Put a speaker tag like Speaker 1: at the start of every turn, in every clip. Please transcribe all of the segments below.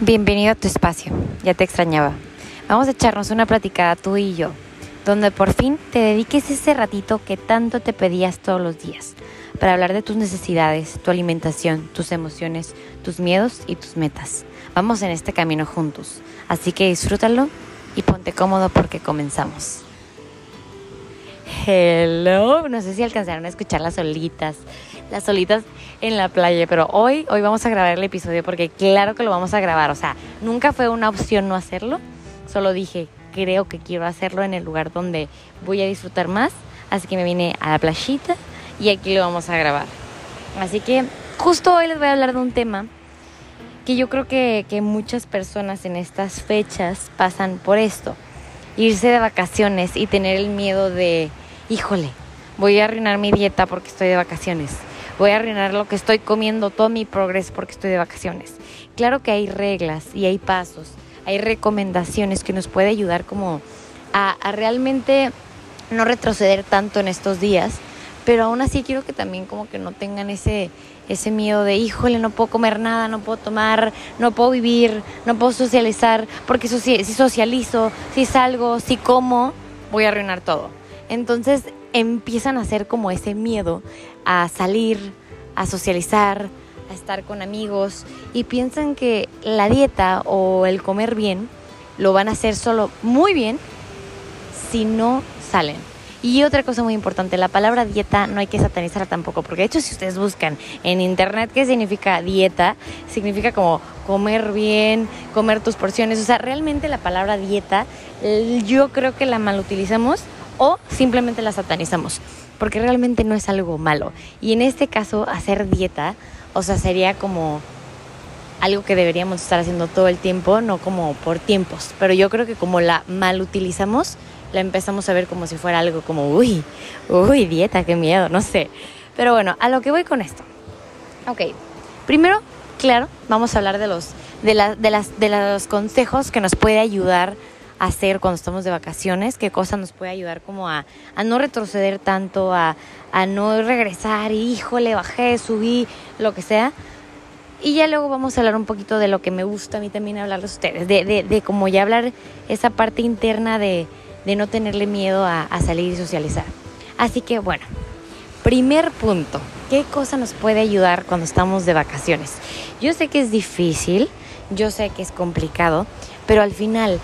Speaker 1: Bienvenido a tu espacio, ya te extrañaba. Vamos a echarnos una platicada tú y yo, donde por fin te dediques ese ratito que tanto te pedías todos los días, para hablar de tus necesidades, tu alimentación, tus emociones, tus miedos y tus metas. Vamos en este camino juntos, así que disfrútalo y ponte cómodo porque comenzamos. Hello, no sé si alcanzaron a escuchar las olitas, las solitas en la playa, pero hoy, hoy vamos a grabar el episodio porque claro que lo vamos a grabar, o sea, nunca fue una opción no hacerlo, solo dije, creo que quiero hacerlo en el lugar donde voy a disfrutar más, así que me vine a la playita y aquí lo vamos a grabar. Así que justo hoy les voy a hablar de un tema que yo creo que, que muchas personas en estas fechas pasan por esto, irse de vacaciones y tener el miedo de, híjole, voy a arruinar mi dieta porque estoy de vacaciones voy a arruinar lo que estoy comiendo, todo mi progreso porque estoy de vacaciones. Claro que hay reglas y hay pasos, hay recomendaciones que nos puede ayudar como a, realmente no retroceder tanto en estos días, pero aún así quiero que también como que no tengan ese, ese miedo de, híjole, no puedo comer nada, no puedo tomar, no puedo vivir, no puedo socializar, porque si socializo, si salgo, si como, voy a arruinar todo. Entonces empiezan a hacer como ese miedo a salir, a socializar, a estar con amigos y piensan que la dieta o el comer bien lo van a hacer solo muy bien si no salen. Y otra cosa muy importante, la palabra dieta no hay que satanizarla tampoco, porque de hecho si ustedes buscan en internet qué significa dieta, significa como comer bien, comer tus porciones, o sea, realmente la palabra dieta yo creo que la malutilizamos o simplemente la satanizamos, porque realmente no es algo malo. Y en este caso, hacer dieta, o sea, sería como algo que deberíamos estar haciendo todo el tiempo, no como por tiempos. Pero yo creo que como la mal utilizamos, la empezamos a ver como si fuera algo como, uy, uy, dieta, qué miedo, no sé. Pero bueno, a lo que voy con esto. Ok, primero, claro, vamos a hablar de los, de, de, las, de los consejos que nos puede ayudar hacer cuando estamos de vacaciones, qué cosa nos puede ayudar como a, no retroceder tanto, a, no regresar híjole, bajé, subí, lo que sea. Y ya luego vamos a hablar un poquito de lo que me gusta a mí también hablarles a ustedes, de, de, como ya hablar esa parte interna de, no tenerle miedo a salir y socializar. Así que bueno, primer punto, ¿qué cosa nos puede ayudar cuando estamos de vacaciones? Yo sé que es difícil, yo sé que es complicado, pero al final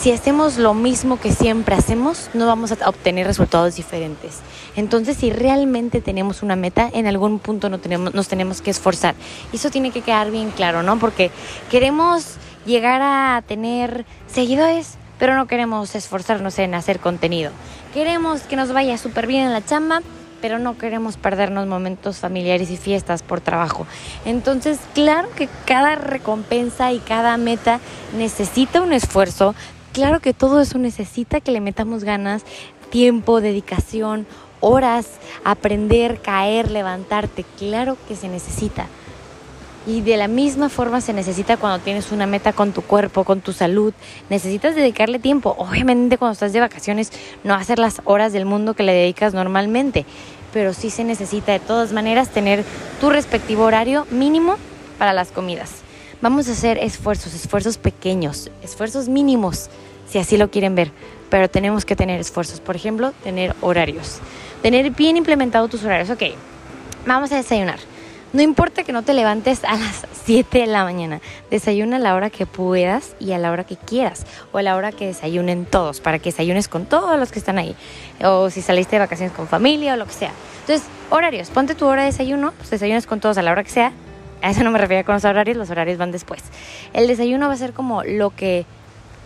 Speaker 1: si hacemos lo mismo que siempre hacemos, no vamos a obtener resultados diferentes. Entonces, si realmente tenemos una meta, en algún punto no tenemos, nos tenemos que esforzar. Y eso tiene que quedar bien claro, ¿no? Porque queremos llegar a tener seguidores, pero no queremos esforzarnos en hacer contenido. Queremos que nos vaya súper bien en la chamba, pero no queremos perdernos momentos familiares y fiestas por trabajo. Entonces, claro que cada recompensa y cada meta necesita un esfuerzo, claro que todo eso necesita que le metamos ganas, tiempo, dedicación, horas, aprender, caer, levantarte. Claro que se necesita. Y de la misma forma se necesita cuando tienes una meta con tu cuerpo, con tu salud. Necesitas dedicarle tiempo. Obviamente cuando estás de vacaciones no hacer las horas del mundo que le dedicas normalmente. Pero sí se necesita de todas maneras tener tu respectivo horario mínimo para las comidas. Vamos a hacer esfuerzos, esfuerzos pequeños, esfuerzos mínimos si así lo quieren ver, pero tenemos que tener esfuerzos. Por ejemplo, tener horarios. Tener bien implementado tus horarios. Ok, vamos a desayunar. No importa que no te levantes a las 7 de la mañana, desayuna a la hora que puedas y a la hora que quieras, o a la hora que desayunen todos, para que desayunes con todos los que están ahí, o si saliste de vacaciones con familia o lo que sea. Entonces, horarios, ponte tu hora de desayuno, pues desayunas con todos a la hora que sea. A eso no me refiero con los horarios, los horarios van después. El desayuno va a ser como lo que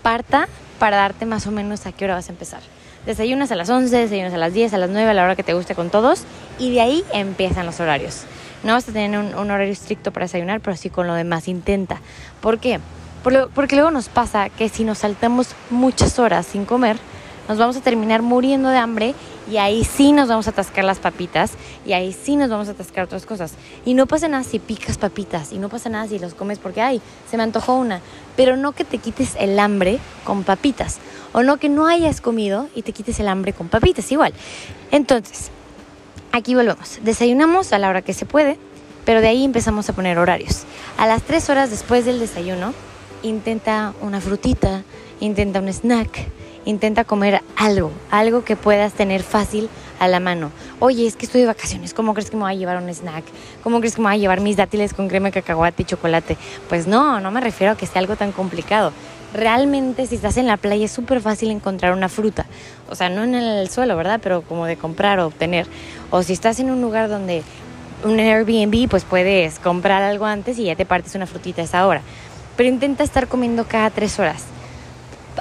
Speaker 1: parta para darte más o menos a qué hora vas a empezar. Desayunas a las 11, desayunas a las 10, a las 9, a la hora que te guste con todos y de ahí empiezan los horarios. No vas a tener un, horario estricto para desayunar, pero sí con lo demás intenta. ¿Por qué? Porque luego nos pasa que si nos saltamos muchas horas sin comer, nos vamos a terminar muriendo de hambre y ahí sí nos vamos a atascar las papitas y ahí sí nos vamos a atascar otras cosas. Y no pasa nada si picas papitas y no pasa nada si los comes porque, ay, se me antojó una. Pero no que te quites el hambre con papitas. O no que no hayas comido y te quites el hambre con papitas igual. Entonces, aquí volvemos. Desayunamos a la hora que se puede, pero de ahí empezamos a poner horarios. A las tres horas después del desayuno, intenta una frutita, intenta un snack, intenta comer algo, algo que puedas tener fácil a la mano. Oye, es que estoy de vacaciones, ¿cómo crees que me voy a llevar un snack? ¿Cómo crees que me voy a llevar mis dátiles con crema de cacahuate y chocolate? Pues no, no me refiero a que sea algo tan complicado. Realmente si estás en la playa es súper fácil encontrar una fruta. O sea, no en el suelo, ¿verdad? Pero como de comprar o obtener. O si estás en un lugar donde un Airbnb, pues puedes comprar algo antes y ya te partes una frutita a esa hora. Pero intenta estar comiendo cada tres horas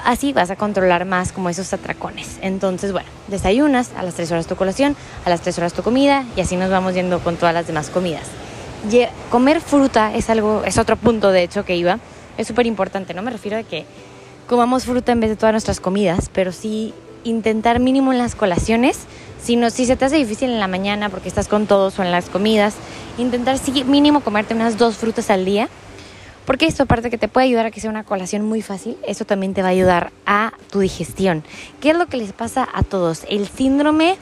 Speaker 1: así vas a controlar más como esos atracones. Entonces, bueno, desayunas, a las 3 horas tu colación, a las 3 horas tu comida y así nos vamos yendo con todas las demás comidas. comer fruta es algo, es otro punto de hecho que iba, es súper importante, no me refiero a que comamos fruta en vez de todas nuestras comidas, pero sí intentar mínimo en las colaciones, si, no, si se te hace difícil en la mañana porque estás con todos o en las comidas, intentar sí, mínimo comerte unas dos frutas al día porque esto, aparte que te puede ayudar a que sea una colación muy fácil, eso también te va a ayudar a tu digestión. ¿Qué es lo que les pasa a todos? El síndrome,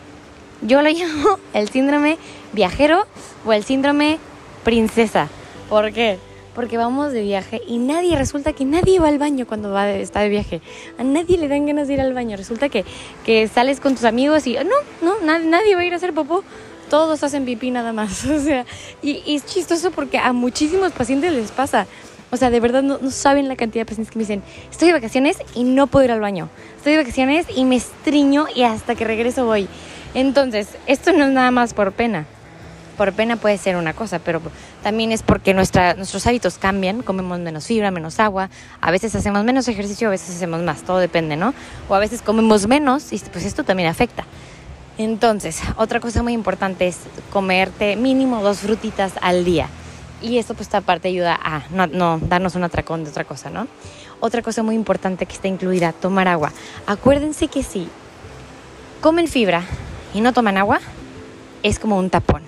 Speaker 1: yo lo llamo el síndrome viajero o el síndrome princesa. ¿Por qué? Porque vamos de viaje y nadie, resulta que nadie va al baño cuando va está de viaje. A nadie le dan ganas de ir al baño. Resulta que, que sales con tus amigos y no, no, nadie, nadie va a ir a hacer popó todos hacen pipí nada más. O sea, y, y, es chistoso porque a muchísimos pacientes les pasa. O sea, de verdad no, saben la cantidad de pacientes que me dicen, estoy de vacaciones y no puedo ir al baño. Estoy de vacaciones y me estriño y hasta que regreso voy. Entonces, esto no es nada más por pena. Por pena puede ser una cosa, pero también es porque nuestros hábitos cambian, comemos menos fibra, menos agua, a veces hacemos menos ejercicio, a veces hacemos más, todo depende, ¿no? O a veces comemos menos y pues esto también afecta. Entonces, otra cosa muy importante es comerte mínimo dos frutitas al día. Y esto pues aparte ayuda a no, darnos un atracón de otra cosa, ¿no? Otra cosa muy importante que está incluida, tomar agua. Acuérdense que si comen fibra y no toman agua, es como un tapón,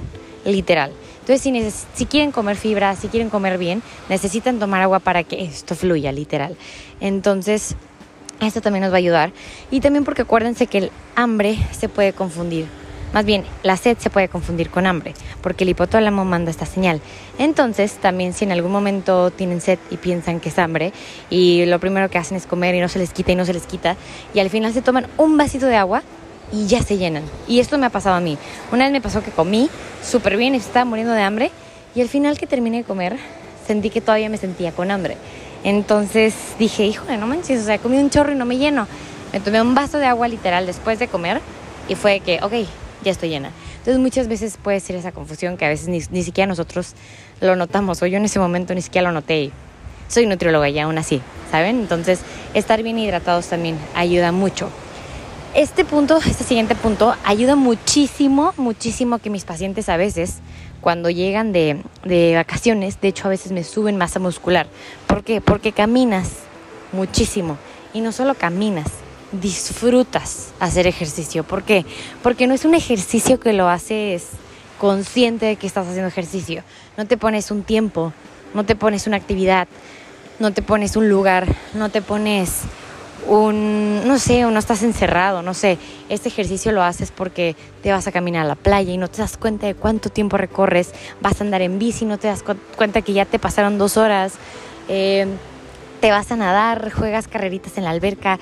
Speaker 1: literal. Entonces, si, si, quieren comer fibra, si quieren comer bien, necesitan tomar agua para que esto fluya, literal. Entonces, esto también nos va a ayudar. Y también porque acuérdense que el hambre se puede confundir más bien, la sed se puede confundir con hambre, porque el hipotálamo manda esta señal. Entonces, también si en algún momento tienen sed y piensan que es hambre, y lo primero que hacen es comer y no se les quita y no se les quita, y al final se toman un vasito de agua y ya se llenan. Y esto me ha pasado a mí. Una vez me pasó que comí súper bien y estaba muriendo de hambre, y al final que terminé de comer, sentí que todavía me sentía con hambre. Entonces dije, híjole, no manches, o sea, comí un chorro y no me lleno. Me tomé un vaso de agua literal después de comer y fue que, ok, ya estoy llena. Entonces muchas veces puede ser esa confusión que a veces ni, siquiera nosotros lo notamos o yo en ese momento ni siquiera lo noté. Y soy nutrióloga y aún así, ¿saben? Entonces estar bien hidratados también ayuda mucho. Este punto, este siguiente punto, ayuda muchísimo, muchísimo que mis pacientes a veces, cuando llegan de, de vacaciones, de hecho a veces me suben masa muscular. ¿Por qué? Porque caminas muchísimo. Y no solo caminas, disfrutas hacer ejercicio. ¿Por qué? Porque no es un ejercicio que lo haces consciente de que estás haciendo ejercicio. No te pones un tiempo, no te pones una actividad, no te pones un lugar, no te pones un, no sé, no estás encerrado, no sé. Este ejercicio lo haces porque te vas a caminar a la playa y no te das cuenta de cuánto tiempo recorres, vas a andar en bici, no te das cuenta que ya te pasaron dos horas. Eh, te vas a nadar, juegas carreritas en la alberca,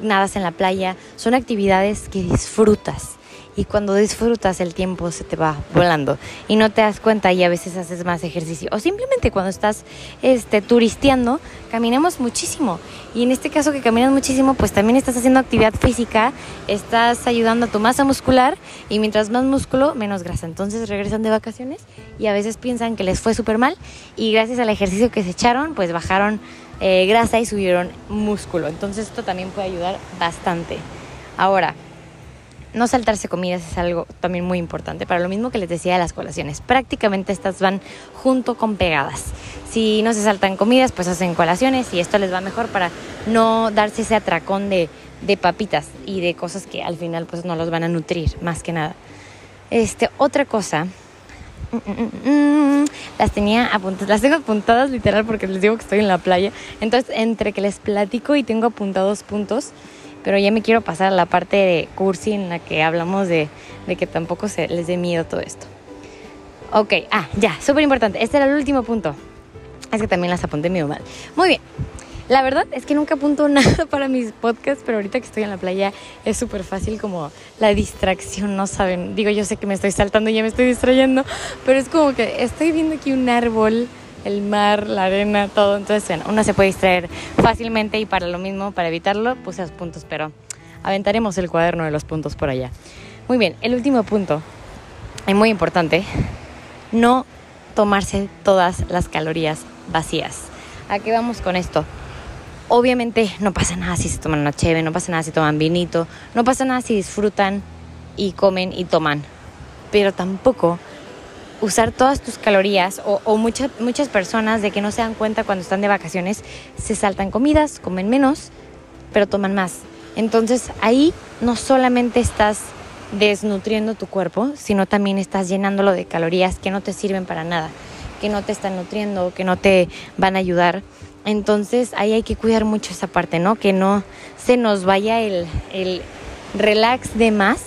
Speaker 1: nadas en la playa, son actividades que disfrutas. Y cuando disfrutas el tiempo se te va volando y no te das cuenta y a veces haces más ejercicio. O simplemente cuando estás este, turisteando, caminamos muchísimo. Y en este caso que caminas muchísimo, pues también estás haciendo actividad física, estás ayudando a tu masa muscular y mientras más músculo, menos grasa. Entonces regresan de vacaciones y a veces piensan que les fue súper mal y gracias al ejercicio que se echaron, pues bajaron eh, grasa y subieron músculo. Entonces esto también puede ayudar bastante. Ahora, no saltarse comidas es algo también muy importante. Para lo mismo que les decía de las colaciones, prácticamente estas van junto con pegadas. Si no se saltan comidas, pues hacen colaciones y esto les va mejor para no darse ese atracón de, de papitas y de cosas que al final pues no los van a nutrir, más que nada. Este, otra cosa las tenía apuntadas, las tengo apuntadas literal porque les digo que estoy en la playa. Entonces, entre que les platico y tengo apuntados puntos, pero ya me quiero pasar a la parte de cursi en la que hablamos de, de que tampoco se les dé miedo todo esto. Ok, ah, ya, súper importante. Este era el último punto. Es que también las apunté medio mal. Muy bien. La verdad es que nunca apunto nada para mis podcasts, pero ahorita que estoy en la playa es súper fácil como la distracción, no saben. Digo, yo sé que me estoy saltando y ya me estoy distrayendo, pero es como que estoy viendo aquí un árbol, el mar, la arena, todo. Entonces, bueno, uno se puede distraer fácilmente y para lo mismo, para evitarlo, puse los puntos, pero aventaremos el cuaderno de los puntos por allá. Muy bien, el último punto, es muy importante, no tomarse todas las calorías vacías. ¿A qué vamos con esto? Obviamente no pasa nada si se toman una no pasa nada si toman vinito, no pasa nada si disfrutan y comen y toman. Pero tampoco usar todas tus calorías o, muchas personas de que no se dan cuenta cuando están de vacaciones se saltan comidas, comen menos, pero toman más. Entonces ahí no solamente estás desnutriendo tu cuerpo, sino también estás llenándolo de calorías que no te sirven para nada, que no te están nutriendo, que no te van a ayudar. Entonces ahí hay que cuidar mucho esa parte, ¿no? Que no se nos vaya el, el relax de más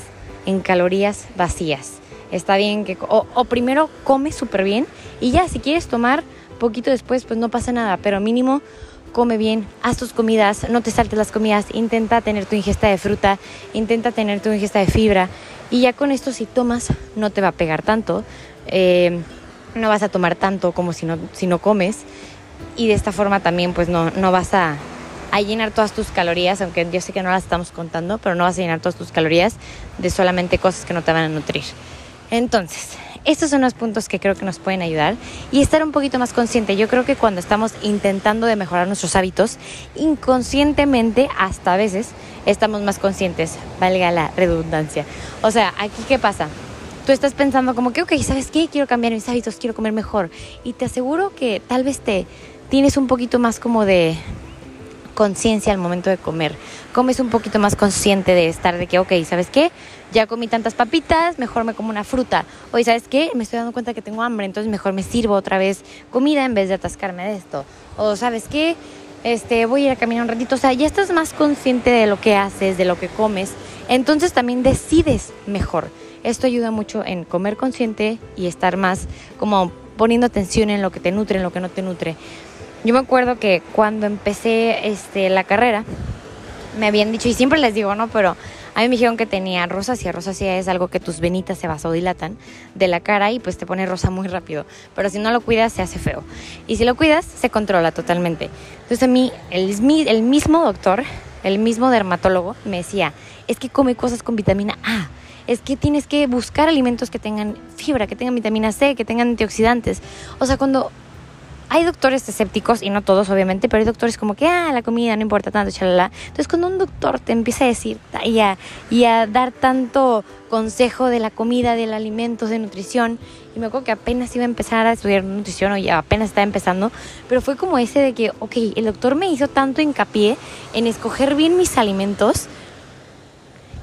Speaker 1: en calorías vacías. Está bien que... O, primero come súper bien y ya, si quieres tomar poquito después, pues no pasa nada, pero mínimo come bien, haz tus comidas, no te saltes las comidas, intenta tener tu ingesta de fruta, intenta tener tu ingesta de fibra y ya con esto si tomas no te va a pegar tanto, eh, no vas a tomar tanto como si no, si no comes y de esta forma también pues no, no vas a, a llenar todas tus calorías, aunque yo sé que no las estamos contando, pero no vas a llenar todas tus calorías de solamente cosas que no te van a nutrir. Entonces, estos son los puntos que creo que nos pueden ayudar y estar un poquito más consciente. Yo creo que cuando estamos intentando de mejorar nuestros hábitos, inconscientemente hasta a veces estamos más conscientes, valga la redundancia. O sea, aquí qué pasa? Tú estás pensando como que, ok, ¿sabes qué? Quiero cambiar mis hábitos, quiero comer mejor. Y te aseguro que tal vez te tienes un poquito más como de conciencia al momento de comer. Comes un poquito más consciente de estar de que, ok, ¿sabes qué? Ya comí tantas papitas, mejor me como una fruta. Oye, ¿sabes qué? Me estoy dando cuenta que tengo hambre, entonces mejor me sirvo otra vez comida en vez de atascarme de esto. O, ¿sabes qué? Este, voy a ir a caminar un ratito. O sea, ya estás más consciente de lo que haces, de lo que comes. Entonces también decides mejor. Esto ayuda mucho en comer consciente y estar más como poniendo atención en lo que te nutre, en lo que no te nutre. Yo me acuerdo que cuando empecé este, la carrera, me habían dicho, y siempre les digo, ¿no? Pero a mí me dijeron que tenía rosácea. Rosácea es algo que tus venitas se vasodilatan de la cara y pues te pone rosa muy rápido. Pero si no lo cuidas, se hace feo. Y si lo cuidas, se controla totalmente. Entonces a mí, el, el mismo doctor, el mismo dermatólogo, me decía, es que come cosas con vitamina A es que tienes que buscar alimentos que tengan fibra, que tengan vitamina C, que tengan antioxidantes. O sea, cuando hay doctores escépticos, y no todos obviamente, pero hay doctores como que, ah, la comida no importa tanto, chalala. Entonces cuando un doctor te empieza a decir y a, y a dar tanto consejo de la comida, del alimento, de nutrición, y me acuerdo que apenas iba a empezar a estudiar nutrición o ya apenas estaba empezando, pero fue como ese de que, ok, el doctor me hizo tanto hincapié en escoger bien mis alimentos,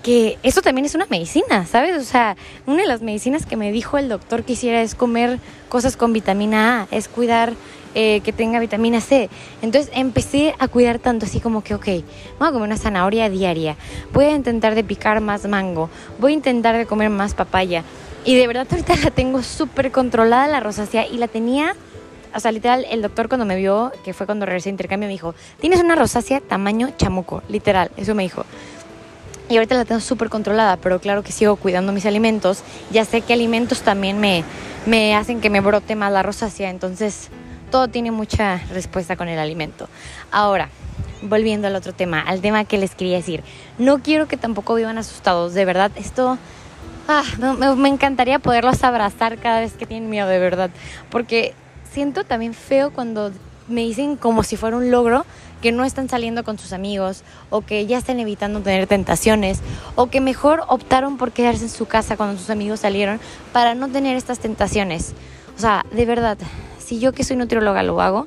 Speaker 1: que eso también es una medicina, ¿sabes? O sea, una de las medicinas que me dijo el doctor que hiciera es comer cosas con vitamina A, es cuidar eh, que tenga vitamina C. Entonces empecé a cuidar tanto así como que, ok, voy a comer una zanahoria diaria, voy a intentar de picar más mango, voy a intentar de comer más papaya. Y de verdad ahorita la tengo súper controlada la rosácea y la tenía o sea, literal, el doctor cuando me vio, que fue cuando regresé a intercambio, me dijo, tienes una rosácea tamaño chamuco, literal, eso me dijo. Y ahorita la tengo súper controlada, pero claro que sigo cuidando mis alimentos. Ya sé que alimentos también me, me hacen que me brote más la rosácea, entonces todo tiene mucha respuesta con el alimento. Ahora, volviendo al otro tema, al tema que les quería decir, no quiero que tampoco vivan asustados, de verdad, esto... Ah, me, me encantaría poderlos abrazar cada vez que tienen miedo, de verdad, porque siento también feo cuando me dicen como si fuera un logro que no están saliendo con sus amigos o que ya están evitando tener tentaciones o que mejor optaron por quedarse en su casa cuando sus amigos salieron para no tener estas tentaciones. O sea, de verdad, si yo que soy nutrióloga lo hago,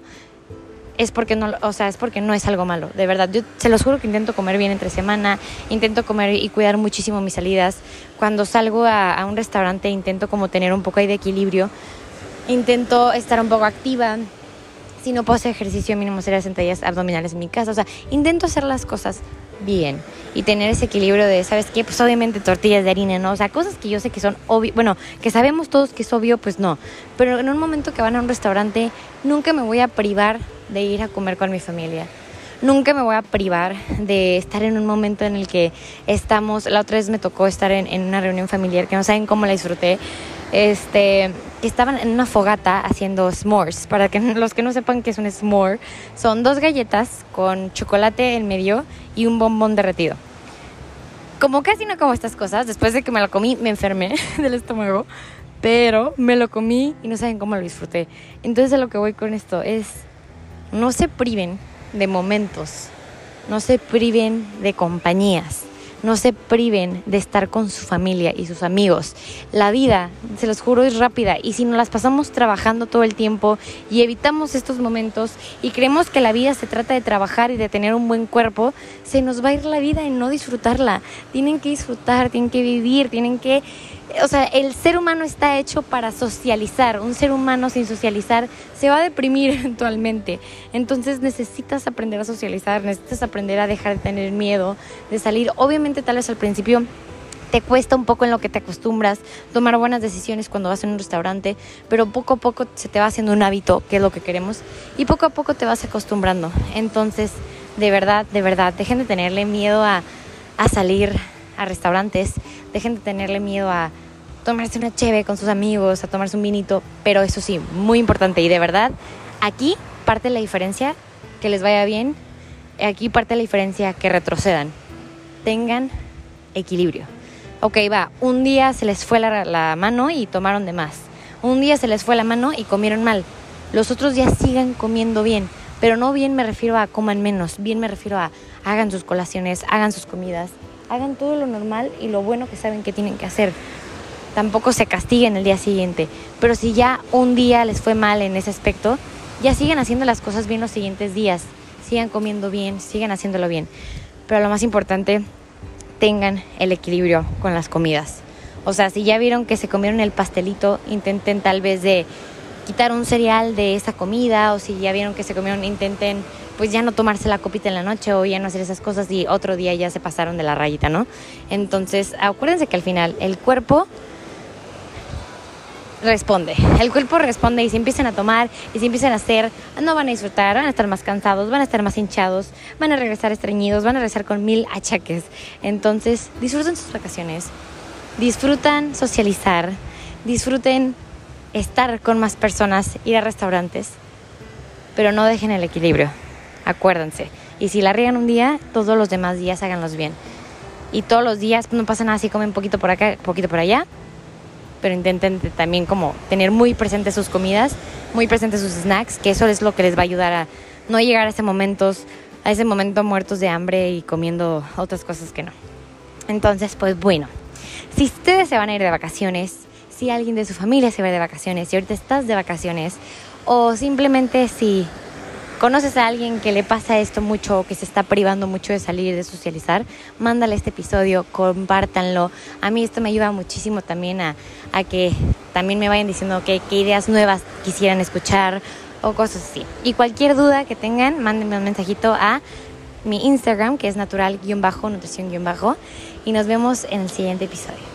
Speaker 1: es porque no, o sea, es porque no es algo malo, de verdad. Yo se los juro que intento comer bien entre semana, intento comer y cuidar muchísimo mis salidas. Cuando salgo a, un restaurante intento como tener un poco ahí de equilibrio, intento estar un poco activa. Si no puedo hacer ejercicio mínimo hacer sentadillas abdominales en mi casa, o sea, intento hacer las cosas bien y tener ese equilibrio de, ¿sabes qué? Pues obviamente tortillas de harina, ¿no? O sea, cosas que yo sé que son obvio, bueno, que sabemos todos que es obvio, pues no. Pero en un momento que van a un restaurante, nunca me voy a privar de ir a comer con mi familia. Nunca me voy a privar de estar en un momento en el que estamos, la otra vez me tocó estar en, en una reunión familiar que no saben cómo la disfruté, este, que estaban en una fogata haciendo s'mores. Para que los que no sepan qué es un s'more, son dos galletas con chocolate en medio y un bombón derretido. Como casi no como estas cosas, después de que me lo comí me enfermé del estómago, pero me lo comí y no saben cómo lo disfruté. Entonces a lo que voy con esto es, no se priven de momentos, no se priven de compañías no se priven de estar con su familia y sus amigos. La vida, se los juro, es rápida y si nos las pasamos trabajando todo el tiempo y evitamos estos momentos y creemos que la vida se trata de trabajar y de tener un buen cuerpo, se nos va a ir la vida y no disfrutarla. Tienen que disfrutar, tienen que vivir, tienen que o sea, el ser humano está hecho para socializar. Un ser humano sin socializar se va a deprimir eventualmente. Entonces necesitas aprender a socializar, necesitas aprender a dejar de tener miedo, de salir. Obviamente tal vez al principio te cuesta un poco en lo que te acostumbras, tomar buenas decisiones cuando vas a un restaurante, pero poco a poco se te va haciendo un hábito, que es lo que queremos, y poco a poco te vas acostumbrando. Entonces, de verdad, de verdad, dejen de tenerle miedo a, a salir a restaurantes, dejen de tenerle miedo a tomarse una cheve con sus amigos, a tomarse un vinito, pero eso sí, muy importante y de verdad, aquí parte la diferencia que les vaya bien, aquí parte la diferencia que retrocedan. Tengan equilibrio. Ok, va, un día se les fue la, la mano y tomaron de más. Un día se les fue la mano y comieron mal. Los otros días sigan comiendo bien. Pero no bien me refiero a coman menos, bien me refiero a hagan sus colaciones, hagan sus comidas, hagan todo lo normal y lo bueno que saben que tienen que hacer. Tampoco se castiguen el día siguiente, pero si ya un día les fue mal en ese aspecto, ya sigan haciendo las cosas bien los siguientes días, sigan comiendo bien, sigan haciéndolo bien. Pero lo más importante, tengan el equilibrio con las comidas. O sea, si ya vieron que se comieron el pastelito, intenten tal vez de quitar un cereal de esa comida o si ya vieron que se comieron, intenten pues ya no tomarse la copita en la noche o ya no hacer esas cosas y otro día ya se pasaron de la rayita, ¿no? Entonces, acuérdense que al final el cuerpo responde. El cuerpo responde y si empiezan a tomar y si empiezan a hacer, no van a disfrutar, van a estar más cansados, van a estar más hinchados, van a regresar estreñidos, van a regresar con mil achaques. Entonces, disfruten sus vacaciones, disfrutan socializar, disfruten estar con más personas, ir a restaurantes, pero no dejen el equilibrio acuérdense. Y si la riegan un día, todos los demás días háganlos bien. Y todos los días no pasa nada si comen poquito por acá, poquito por allá, pero intenten también como tener muy presentes sus comidas, muy presentes sus snacks, que eso es lo que les va a ayudar a no llegar a ese momentos, a ese momento muertos de hambre y comiendo otras cosas que no. Entonces, pues bueno, si ustedes se van a ir de vacaciones, si alguien de su familia se va de vacaciones, si ahorita estás de vacaciones, o simplemente si conoces a alguien que le pasa esto mucho o que se está privando mucho de salir, de socializar, mándale este episodio, compártanlo. A mí esto me ayuda muchísimo también a, que también me vayan diciendo qué ideas nuevas quisieran escuchar o cosas así. Y cualquier duda que tengan, mándenme un mensajito a mi Instagram, que es natural-nutrición- y nos vemos en el siguiente episodio.